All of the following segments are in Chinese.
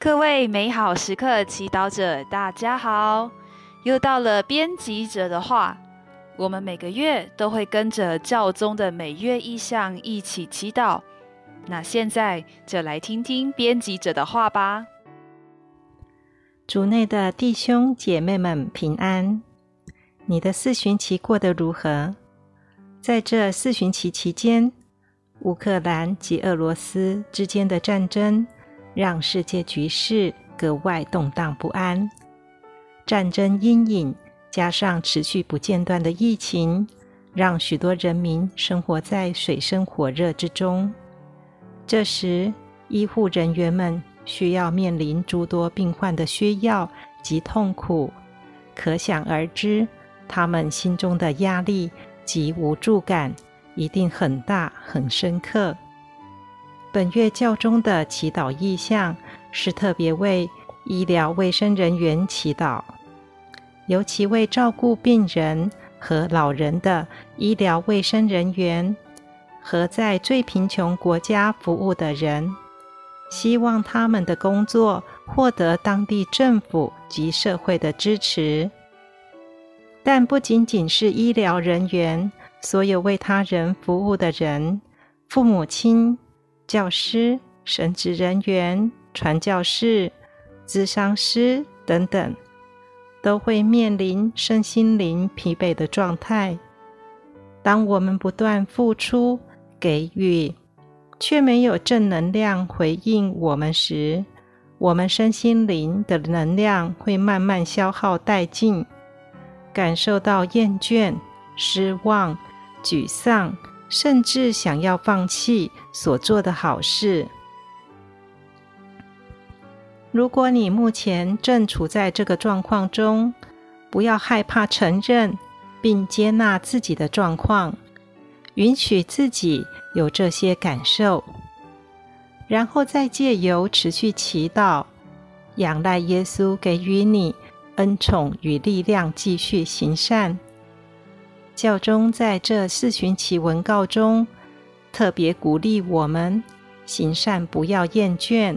各位美好时刻祈祷者，大家好！又到了编辑者的话，我们每个月都会跟着教宗的每月意向一起祈祷。那现在就来听听编辑者的话吧。主内的弟兄姐妹们平安！你的四旬期过得如何？在这四旬期期间，乌克兰及俄罗斯之间的战争。让世界局势格外动荡不安，战争阴影加上持续不间断的疫情，让许多人民生活在水深火热之中。这时，医护人员们需要面临诸多病患的需要及痛苦，可想而知，他们心中的压力及无助感一定很大很深刻。本月教中的祈祷意向是特别为医疗卫生人员祈祷，尤其为照顾病人和老人的医疗卫生人员和在最贫穷国家服务的人，希望他们的工作获得当地政府及社会的支持。但不仅仅是医疗人员，所有为他人服务的人，父母亲。教师、神职人员、传教士、咨商师等等，都会面临身心灵疲惫的状态。当我们不断付出、给予，却没有正能量回应我们时，我们身心灵的能量会慢慢消耗殆尽，感受到厌倦、失望、沮丧。甚至想要放弃所做的好事。如果你目前正处在这个状况中，不要害怕承认并接纳自己的状况，允许自己有这些感受，然后再借由持续祈祷，仰赖耶稣给予你恩宠与力量，继续行善。教宗在这四旬期文告中，特别鼓励我们行善，不要厌倦。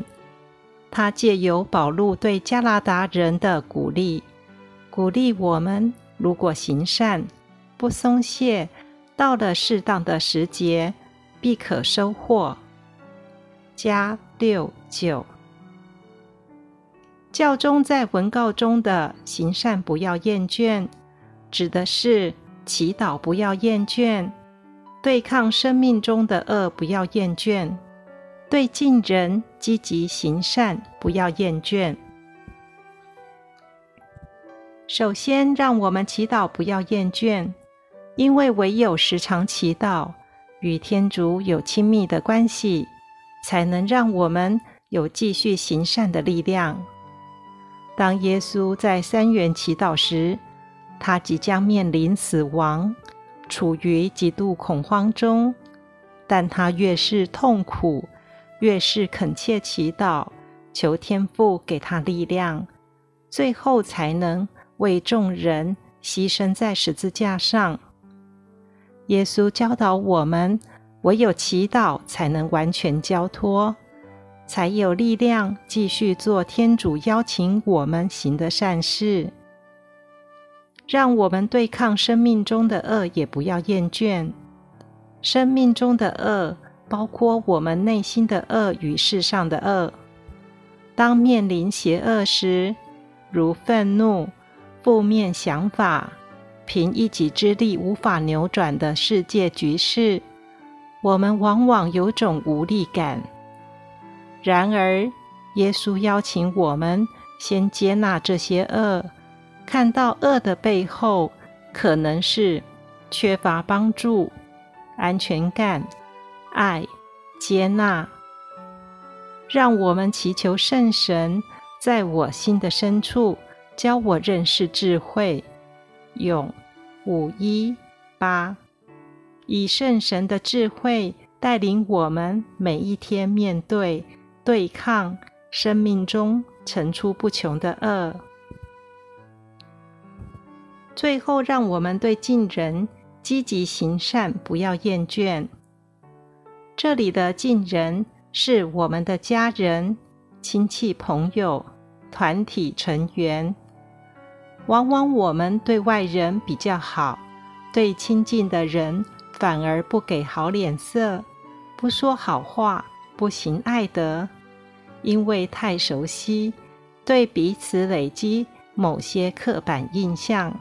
他借由保禄对加拿大人的鼓励，鼓励我们：如果行善不松懈，到了适当的时节，必可收获。加六九。教宗在文告中的行善不要厌倦，指的是。祈祷不要厌倦，对抗生命中的恶不要厌倦，对近人积极行善不要厌倦。首先，让我们祈祷不要厌倦，因为唯有时常祈祷，与天主有亲密的关系，才能让我们有继续行善的力量。当耶稣在三元祈祷时，他即将面临死亡，处于极度恐慌中，但他越是痛苦，越是恳切祈祷，求天父给他力量，最后才能为众人牺牲在十字架上。耶稣教导我们，唯有祈祷才能完全交托，才有力量继续做天主邀请我们行的善事。让我们对抗生命中的恶，也不要厌倦。生命中的恶，包括我们内心的恶与世上的恶。当面临邪恶时，如愤怒、负面想法、凭一己之力无法扭转的世界局势，我们往往有种无力感。然而，耶稣邀请我们先接纳这些恶。看到恶的背后，可能是缺乏帮助、安全感、爱、接纳。让我们祈求圣神在我心的深处教我认识智慧。永五一八，以圣神的智慧带领我们每一天面对、对抗生命中层出不穷的恶。最后，让我们对近人积极行善，不要厌倦。这里的近人是我们的家人、亲戚朋友、团体成员。往往我们对外人比较好，对亲近的人反而不给好脸色，不说好话，不行爱德，因为太熟悉，对彼此累积某些刻板印象。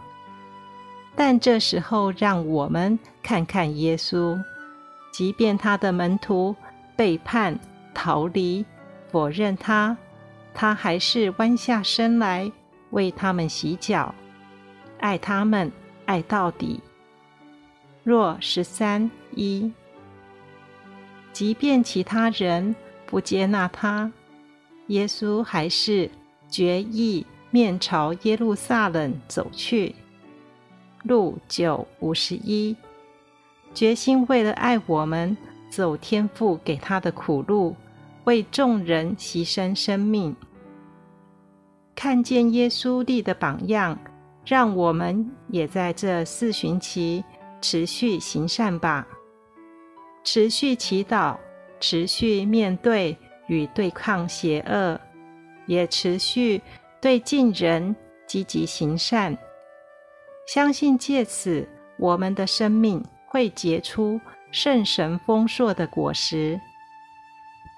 但这时候，让我们看看耶稣，即便他的门徒背叛、逃离、否认他，他还是弯下身来。为他们洗脚，爱他们，爱到底。若十三一，即便其他人不接纳他，耶稣还是决意面朝耶路撒冷走去。路九五十一，决心为了爱我们，走天父给他的苦路，为众人牺牲生命。看见耶稣立的榜样，让我们也在这四旬期持续行善吧，持续祈祷，持续面对与对抗邪恶，也持续对近人积极行善。相信借此，我们的生命会结出圣神丰硕的果实。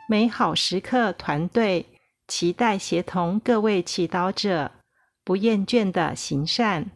美好时刻团队。期待协同各位祈祷者不厌倦的行善。